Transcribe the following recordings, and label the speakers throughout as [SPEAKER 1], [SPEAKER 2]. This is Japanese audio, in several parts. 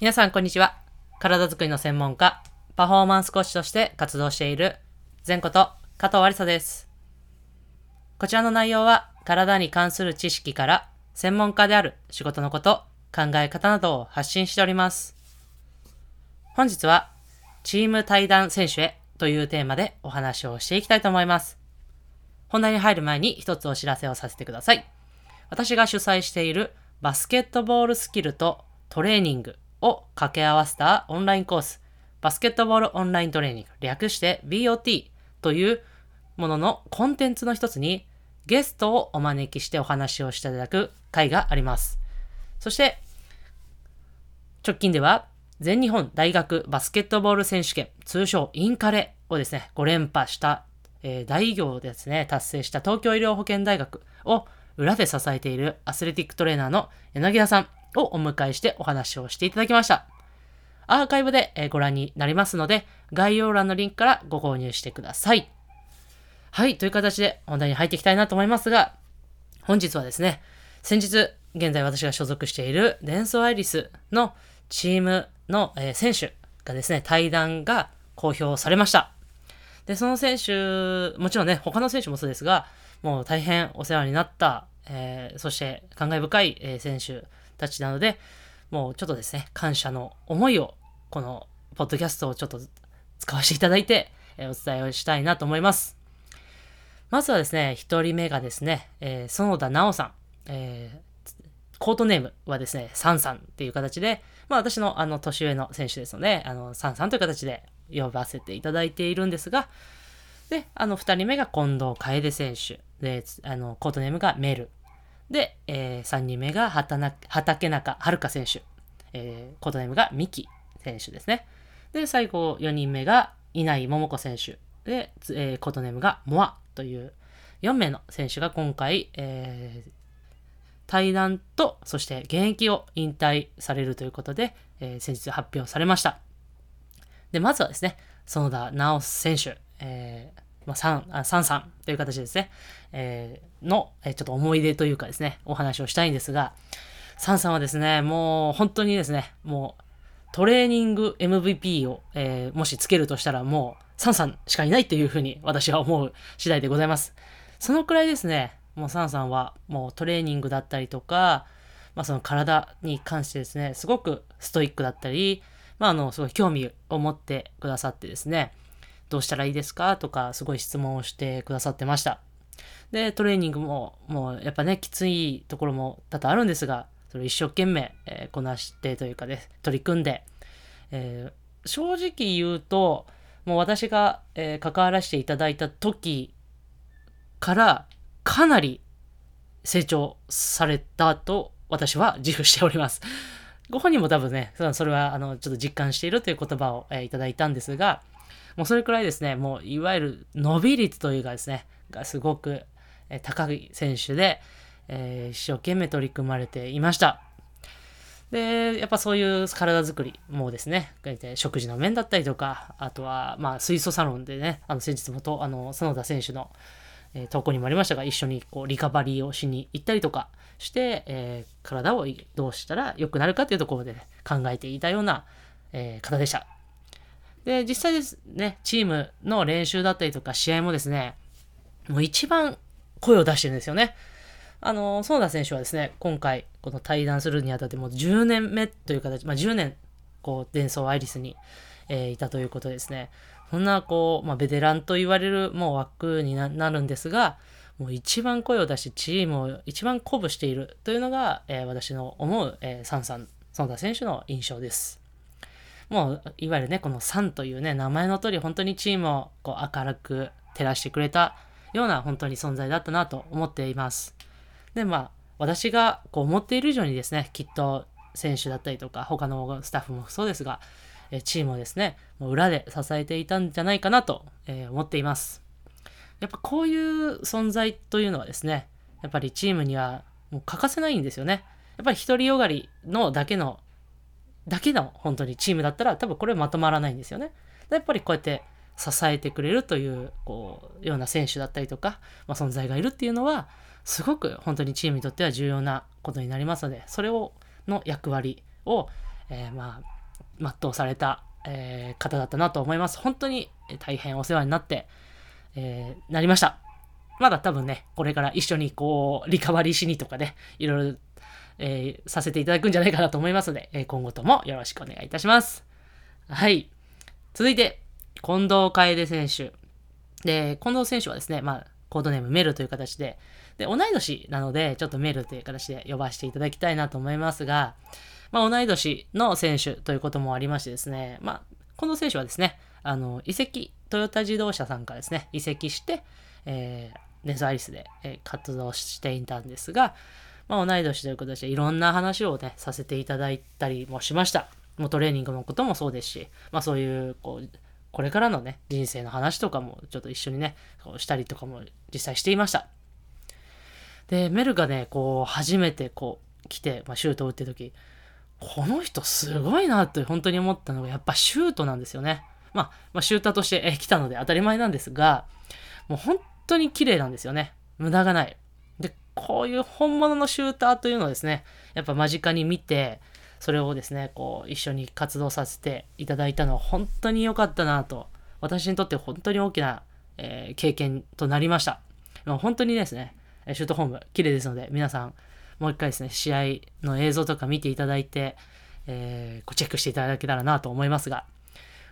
[SPEAKER 1] 皆さん、こんにちは。体づくりの専門家、パフォーマンスコーチとして活動している、前こと加藤ありさです。こちらの内容は、体に関する知識から、専門家である仕事のこと、考え方などを発信しております。本日は、チーム対談選手へというテーマでお話をしていきたいと思います。本題に入る前に一つお知らせをさせてください。私が主催しているバスケットボールスキルとトレーニングを掛け合わせたオンラインコース、バスケットボールオンライントレーニング、略して BOT というもののコンテンツの一つにゲストをお招きしてお話をしていただく会があります。そして、直近では全日本大学バスケットボール選手権、通称インカレをですね、5連覇した、えー大偉業をですね、達成した東京医療保険大学を裏で支えているアスレティックトレーナーの柳田さんをお迎えしてお話をしていただきました。アーカイブでご覧になりますので、概要欄のリンクからご購入してください。はい、という形で本題に入っていきたいなと思いますが、本日はですね、先日、現在私が所属しているデンソーアイリスのチームの、選手がですね、対談が公表されました。で、その選手、もちろんね、他の選手もそうですが、もう大変お世話になった、えーそして感慨深い、選手たちなので、もうちょっとですね、感謝の思いを、このポッドキャストをちょっと使わせていただいて、えーお伝えをしたいなと思います。まずはですね、一人目がですね、えー園田直さん、えーコートネームはですね、サンさんっていう形で、まあ私のあの年上の選手ですので、あの、サンさんという形で呼ばせていただいているんですが、で、あの、二人目が近藤楓選手。で、あの、コートネームがメル。で、えー、三人目が畑中遥選手。えー、コートネームが三木選手ですね。で、最後、四人目が稲井桃子選手。で、えーコートネームがモアという4名の選手が今回、えー対談と、そして現役を引退されるということで、えー先日発表されました。で、まずはですね、園田直選手、えーまあ、サン、あサンさんという形ですね、えーの、えちょっと思い出というかですね、お話をしたいんですが、サンさんはですね、もう本当にですね、もうトレーニング MVP を、えーもしつけるとしたらもうサンさんしかいないというふうに私は思う次第でございます。そのくらいですね、もうサンさんはもうトレーニングだったりとか、まあその体に関してですね、すごくストイックだったり、まああの、すごい興味を持ってくださってですね、どうしたらいいですか？とか、すごい質問をしてくださってました。で、トレーニングも、もうやっぱね、きついところも多々あるんですが、それ一生懸命、えーこなしてというかね、取り組んで、えー正直言うと、もう私が、えー関わらせていただいた時から、かなり成長されたと私は自負しております。ご本人も多分ね、そそれはあのちょっと実感しているという言葉を、えーいただいたんですが、もうそれくらいですね、もういわゆる伸び率というかですね、がすごく、高い選手で、えー一生懸命取り組まれていました。で、やっぱそういう体作りもですね、食事の面だったりとか、あとは、まあ、水素サロンでね、あの、先日もと、あの、園田選手の、えー投稿にもありましたが、一緒にこうリカバリーをしに行ったりとかして、えー体をどうしたら良くなるかというところで、考えていたような、え方でした。で、実際ですね、チームの練習だったりとか、試合もですね、もう一番声を出してるんですよね。あの、園田選手はですね、今回、この対談するにあたってもう10年目という形、まあ10年、こう、デンソーアイリスに、えーいたということですね、そんな、こう、まあ、ベテランと言われるもう枠にななるんですが、もう一番声を出してチームを一番鼓舞しているというのが、えー私の思う、えーサンさん、園田選手の印象です。もう、いわゆるね、このサンというね、名前の通り、本当にチームをこう明るく照らしてくれたような、本当に存在だったなと思っています。で、まあ、私がこう思っている以上にですね、きっと選手だったりとか、他のスタッフもそうですが、チームをですね、もう裏で支えていたんじゃないかなと、思っています。やっぱこういう存在というのはですね、やっぱりチームにはもう欠かせないんですよね。やっぱり独りよがりのだけのだけの本当にチームだったら多分これまとまらないんですよね。やっぱりこうやって支えてくれるというこうような選手だったりとか、まあ、存在がいるっていうのはすごく本当にチームにとっては重要なことになりますのでそれをの役割を、えー、まあ、全うされた、えー、方だったなと思います。本当に大変お世話になって、えー、なりました。まだ多分ね、これから一緒にこう、リカバリーしにとかね、いろいろ、えー、させていただくんじゃないかなと思いますので、え今後ともよろしくお願いいたします。はい。続いて、近藤楓選手。で、近藤選手はですね、まあ、コードネームメルという形で、で、同い年なので、ちょっとメルという形で呼ばせていただきたいなと思いますが、まあ、同い年の選手ということもありましてですね、まあ、近藤選手はですね、あの、移籍、トヨタ自動車さんからですね、移籍して、えー、ネスアリスで、え、活動していたんですが、まあ、同い年ということでいろんな話をね、させていただいたりもしました。もうトレーニングのこともそうですし、まあそういう、こう、これからのね、人生の話とかもちょっと一緒にね、こうしたりとかも実際していました。で、メルがね、こう、初めてこう、来て、まあ、シュートを打ってる時、この人すごいなって本当に思ったのが、やっぱシュートなんですよね。まあ、まあ、シューターとして来たので当たり前なんですが、もう本当に綺麗なんですよね。無駄がない。こういう本物のシューターというのをですね、やっぱ間近に見て、それをですね、こう、一緒に活動させていただいたのは本当に良かったなと、私にとって本当に大きな、えー、経験となりました。もう本当にですね、シュートホーム、綺麗ですので、皆さん、もう一回ですね、試合の映像とか見ていただいて、えー、チェックしていただけたらなと思いますが、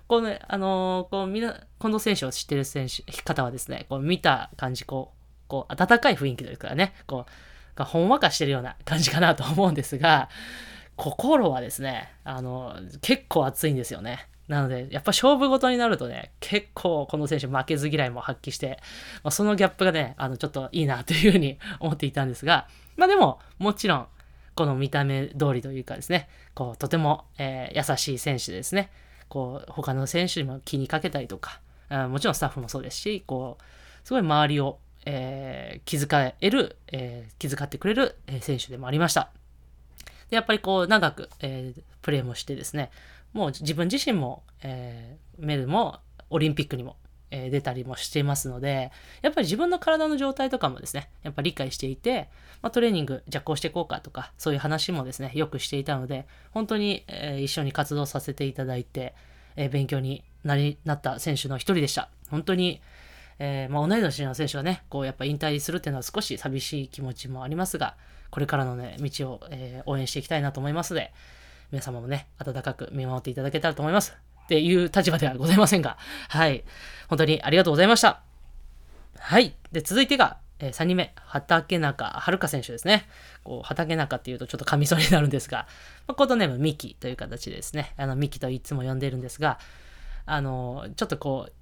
[SPEAKER 1] このね、あのー、こう、みな、近藤選手を知ってる選手、方はですね、こう、見た感じ、こう、こう、温かい雰囲気というかね、こう、ほんわかしてるような感じかなと思うんですが、心はですね、あの、結構熱いんですよね。なので、やっぱ勝負事になるとね、結構この選手負けず嫌いも発揮して、まあ、そのギャップがね、あの、ちょっといいなというふうに 思っていたんですが、まあでも、もちろん、この見た目通りというかですね、こう、とても、えー、優しい選手ですね。こう、他の選手にも気にかけたりとか、あもちろんスタッフもそうですし、こう、すごい周りを、えー、気遣える、えー、気遣ってくれる、選手でもありました。で、やっぱりこう、長く、えー、プレーもしてですね、もう自分自身も、えー、メルもオリンピックにも、えー、出たりもしていますので、やっぱり自分の体の状態とかもですね、やっぱ理解していて、まあ、トレーニング、じゃあこうしていこうかとか、そういう話もですね、よくしていたので、本当に、えー、一緒に活動させていただいて、えー、勉強になり、なった選手の一人でした。本当に、えー、まあ、同い年の選手はね、こうやっぱ引退するっていうのは少し寂しい気持ちもありますが、これからのね、道を、えー、応援していきたいなと思いますので、皆様もね、温かく見守っていただけたらと思います。っていう立場ではございませんが、はい。本当にありがとうございました。はい。で、続いてが、えー、3人目、畑中遥選手ですね。こう畑中っていうとちょっと噛みそうになるんですが、まあ、コードネームミキという形ですね、あのミキといつも呼んでるんですが、あのちょっとこう、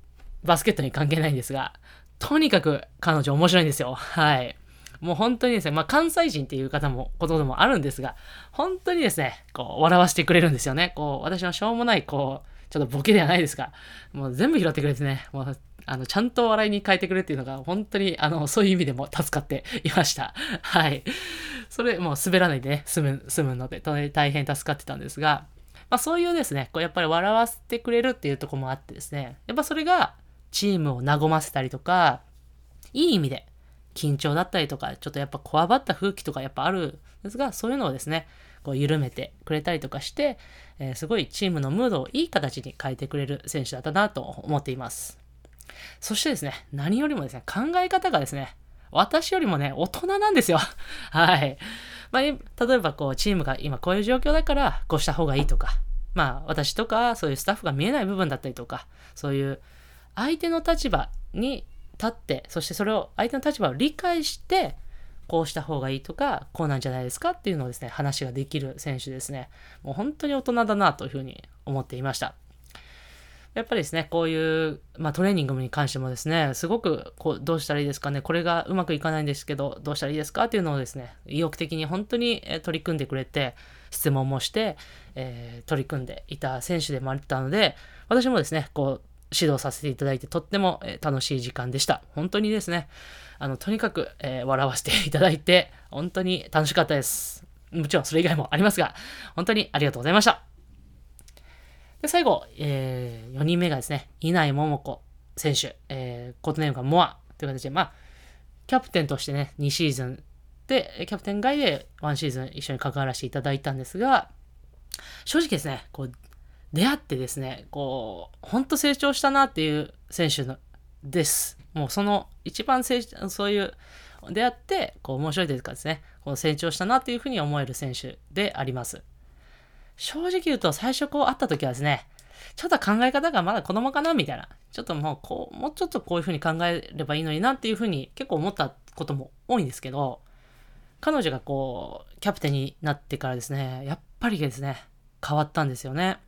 [SPEAKER 1] バスケットに関係ないんですが、とにかく彼女面白いんですよ。はい。もう本当にですね、まあ、関西人っていう方も、ことでもあるんですが、本当にですね、こう、笑わせてくれるんですよね。こう、私のしょうもない、こう、ちょっとボケではないですが、もう全部拾ってくれてね、もう、あの、ちゃんと笑いに変えてくれっていうのが、本当に、あの、そういう意味でも助かっていました。はい。それ、もう滑らないでね、済む、済むので、大変助かってたんですが、まあそういうですね、こうやっぱり笑わせてくれるっていうとこもあってですね、やっぱそれがチームを和ませたりとか、いい意味で緊張だったりとか、ちょっとやっぱこわばった空気とかやっぱあるんですが、そういうのをですね、こう緩めてくれたりとかして、えー、すごいチームのムードをいい形に変えてくれる選手だったなと思っています。そしてですね、何よりもですね、考え方がですね、私よりもね、大人なんですよ。はい。まあ、例えばこう、チームが今こういう状況だから、こうした方がいいとか、まあ、私とか、そういうスタッフが見えない部分だったりとか、そういう相手の立場に立って、そしてそれを、相手の立場を理解して、こうした方がいいとか、こうなんじゃないですかっていうのをですね、話ができる選手ですね。もう本当に大人だなというふうに思っていました。やっぱりですね、こういう、まあ、トレーニングに関してもですね、すごくこうどうしたらいいですかね、これがうまくいかないんですけど、どうしたらいいですかっていうのをですね、意欲的に本当に取り組んでくれて、質問もして、えー、取り組んでいた選手でもあったので、私もですね、こう、指導させていただいてとっても、え楽しい時間でした。本当にですね、あの、とにかく、えー、笑わせていただいて、本当に楽しかったです。もちろんそれ以外もありますが、本当にありがとうございました。で、最後、えー、4人目がですね、稲井桃子選手、えー、コートネームがモアという形で、まあ、キャプテンとしてね、2シーズンで、キャプテン外で1シーズン一緒に関わらせていただいたんですが、正直ですね、こう、出会ってですね、こう、ほんと成長したなっていう選手のです。もうその一番成長、そういう、出会って、こう面白いというかですね、この成長したなっていうふうに思える選手であります。正直言うと最初こう会った時はですね、ちょっと考え方がまだ子供かなみたいな。ちょっともうこう、もうちょっとこういうふうに考えればいいのになっていうふうに結構思ったことも多いんですけど、彼女がこう、キャプテンになってからですね、やっぱりですね、変わったんですよね。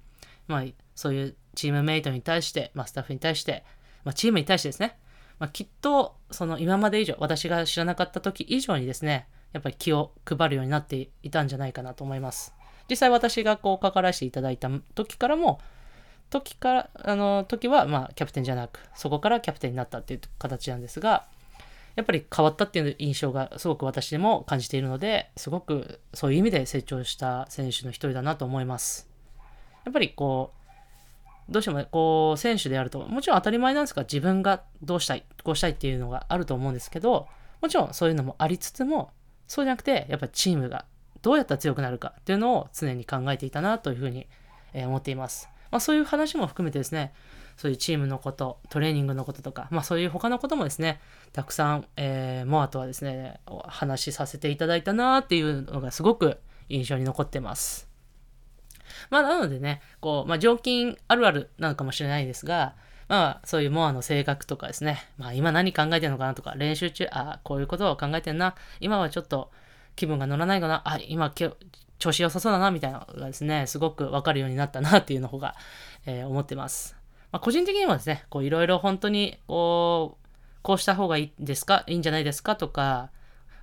[SPEAKER 1] まあ、そういうチームメイトに対して、まあ、スタッフに対して、まあ、チームに対してですね、まあ、きっと、その今まで以上、私が知らなかった時以上にですね、やっぱり気を配るようになっていたんじゃないかなと思います。実際私がこう関わらせていただいた時からも、時から、あの、時は、まあ、キャプテンじゃなく、そこからキャプテンになったっていう形なんですが、やっぱり変わったっていう印象がすごく私でも感じているので、すごくそういう意味で成長した選手の一人だなと思います。やっぱりこう、どうしてもこう、選手であると、もちろん当たり前なんですが、自分がどうしたい、こうしたいっていうのがあると思うんですけど、もちろんそういうのもありつつも、そうじゃなくて、やっぱりチームがどうやったら強くなるかっていうのを常に考えていたなというふうに思っています。まあ、そういう話も含めてですね、そういうチームのこと、トレーニングのこととか、まあそういう他のこともですね、たくさん、えー、モアとはですね、お話しさせていただいたなっていうのがすごく印象に残ってます。まあなのでね、こう、まあ常勤あるあるなのかもしれないですが、まあそういうモアの性格とかですね、まあ今何考えてるのかなとか、練習中、あこういうことを考えてんな、今はちょっと気分が乗らないかな、あ、今調子良さそうだな、みたいなのがですね、すごくわかるようになったなっていうの方が、えー、思ってます。まあ、個人的にはですね、こういろいろ本当に、こう、こうした方がいいですか？いいんじゃないですか？とか、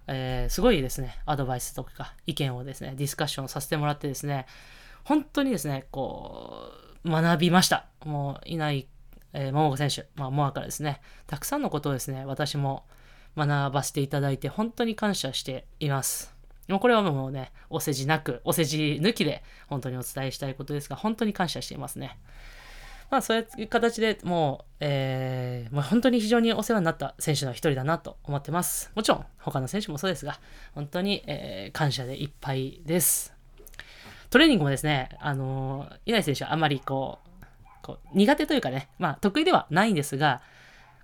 [SPEAKER 1] えー、すごいですね、アドバイスとか意見をですね、ディスカッションさせてもらってですね、本当にですね、こう、学びました。もう、いない、えー、桃子選手、まあ、モアからですね、たくさんのことをですね、私も学ばせていただいて、本当に感謝しています。もうこれはもうね、お世辞なく、お世辞抜きで本当にお伝えしたいことですが、本当に感謝していますね。まあそういう形でもう、えー、もう本当に非常にお世話になった選手の一人だなと思ってます。もちろん他の選手もそうですが、本当に、えー、感謝でいっぱいです。トレーニングもですね、あのー、稲井選手はあまりこう、こう苦手というかね、まあ得意ではないんですが、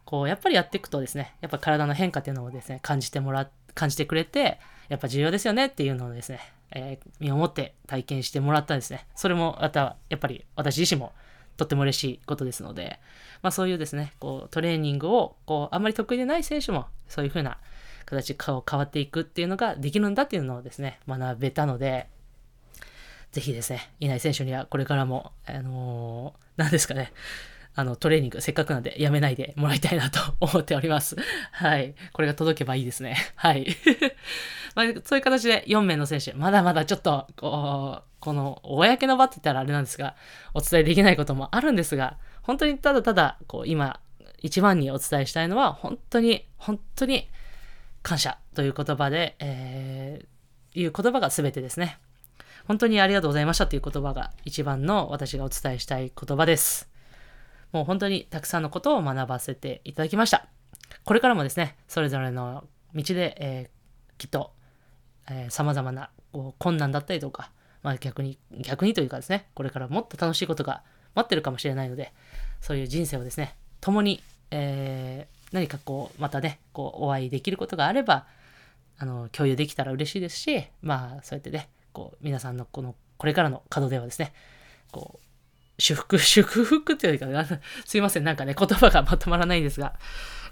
[SPEAKER 1] こうやっぱりやっていくとですね、やっぱ体の変化っていうのをですね、感じてもら、感じてくれて、やっぱ重要ですよねっていうのをですね、えー、身をもって体験してもらったんですね。それもまた、やっぱり私自身もとっても嬉しいことですので、まあそういうですね、こうトレーニングを、こうあまり得意でない選手も、そういう風な形顔変わっていくっていうのができるんだっていうのをですね、学べたので、ぜひですね、稲井選手にはこれからも、あのー、何ですかね、あの、トレーニング、せっかくなんでやめないでもらいたいなと思っております。はい。これが届けばいいですね。はい。まあ、そういう形で4名の選手、まだまだちょっと、こう、この、公の場って言ったらあれなんですが、お伝えできないこともあるんですが、本当にただただ、こう、今、一番にお伝えしたいのは、本当に、本当に、感謝という言葉で、えー、いう言葉が全てですね。本当にありがとうございましたという言葉が一番の私がお伝えしたい言葉です。もう本当にたくさんのことを学ばせていただきました。これからもですね、それぞれの道で、えー、きっと、えー、様々なこう困難だったりとか、まあ逆に、逆にというかですね、これからもっと楽しいことが待ってるかもしれないので、そういう人生をですね、共に、えー、何かこう、またね、こう、お会いできることがあれば、あの、共有できたら嬉しいですし、まあ、そうやってね、こう、皆さんのこの、これからの門出はですね、こう、祝福、祝福っていうか、すいません、なんかね、言葉がまとまらないんですが、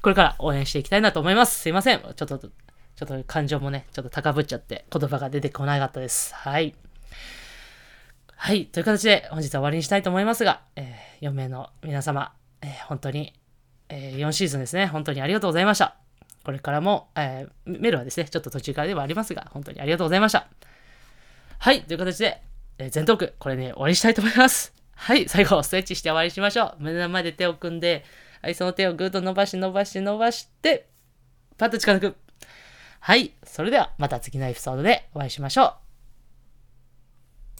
[SPEAKER 1] これから応援していきたいなと思います。すいません。ちょっと、ちょっと感情もね、ちょっと高ぶっちゃって言葉が出てこなかったです。はい。はい。という形で本日は終わりにしたいと思いますが、えー、4名の皆様、えー、本当に、えー、4シーズンですね、本当にありがとうございました。これからも、えー、メールはですね、ちょっと途中からではありますが、本当にありがとうございました。はい。という形で、えー、全トーク、これね、終わりにしたいと思います。はい、最後、ストレッチして終わりにしましょう。胸の前で手を組んで、はい、その手をぐーっと伸ばし伸ばし伸ばして、パッと近づく。はい、それではまた次のエピソードでお会いしましょう。